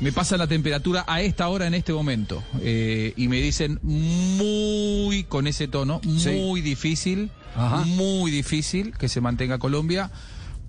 Me pasa la temperatura a esta hora en este momento eh, y me dicen muy con ese tono, muy difícil, Ajá. muy difícil que se mantenga Colombia.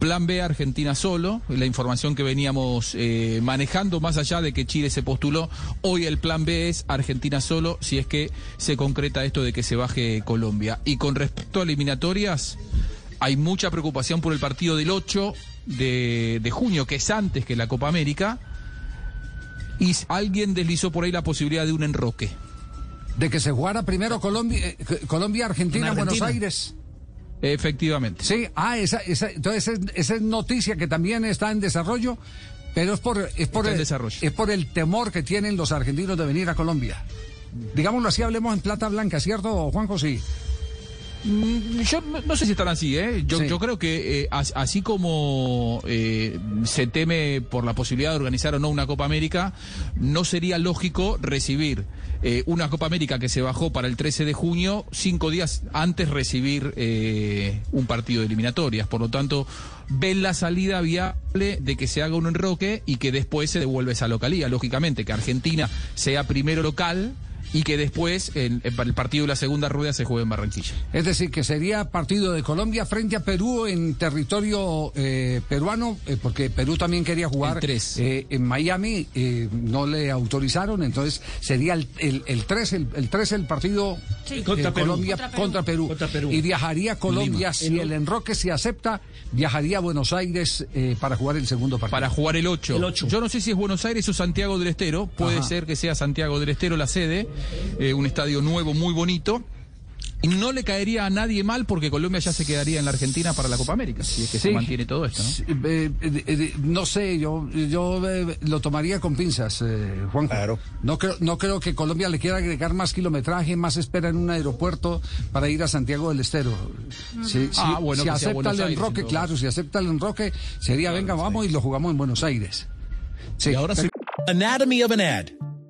Plan B Argentina solo, la información que veníamos eh, manejando más allá de que Chile se postuló, hoy el plan B es Argentina solo si es que se concreta esto de que se baje Colombia. Y con respecto a eliminatorias, hay mucha preocupación por el partido del 8 de, de junio, que es antes que la Copa América, y alguien deslizó por ahí la posibilidad de un enroque. De que se jugara primero Colombia, eh, Colombia Argentina, En Buenos Argentina. Aires. Efectivamente. Sí, ah, esa, esa, entonces es- esa es noticia que también está en desarrollo, pero es por, es por, el, desarrollo. es por el temor que tienen los argentinos de venir a Colombia. Digámoslo así, hablemos en plata blanca, ¿cierto, Juanjo? Sí. Mm, Yo no- sé si están así, ¿eh? Yo, Sí. yo creo que eh, as- así como eh, se teme por la posibilidad de organizar o no una Copa América, no sería lógico recibir eh, una Copa América que se bajó para el 13 de junio, cinco días antes recibir eh, un partido de eliminatorias. Por lo tanto, ven la salida viable de que se haga un enroque y que después se devuelva esa localía. Lógicamente, que Argentina sea primero local y que después el, el partido de la segunda rueda se juegue en Barranquilla. Es decir, que sería partido de Colombia frente a Perú en territorio eh, peruano, eh, porque Perú también quería jugar El tres. eh, en Miami, eh, no le autorizaron, entonces sería el, el, el 3 el, el, 3 el partido Sí, contra eh, Perú. Colombia Contra contra Perú. Contra Perú. Y viajaría a Colombia, Lima. si el enroque se acepta, viajaría a Buenos Aires eh, para jugar el segundo partido. para jugar el 8. El ocho. Yo no sé si es Buenos Aires o Santiago del Estero. Puede Ajá. ser que sea Santiago del Estero la sede. Eh, un estadio nuevo, muy bonito. Y no le caería a nadie mal porque Colombia ya se quedaría en la Argentina para la Copa América. Si es que se mantiene todo esto, ¿no? Sí, eh, eh, eh, no sé, yo, yo eh, lo tomaría con pinzas, eh, Juan. Claro. No creo, no creo que Colombia le quiera agregar más kilometraje, más espera en un aeropuerto para ir a Santiago del Estero. Si, si- Ah, bueno, si acepta el enroque, claro, si acepta el enroque, sería, venga, vamos y lo jugamos en Buenos Aires. Sí, Y ahora pero- sí. Anatomy of an ad.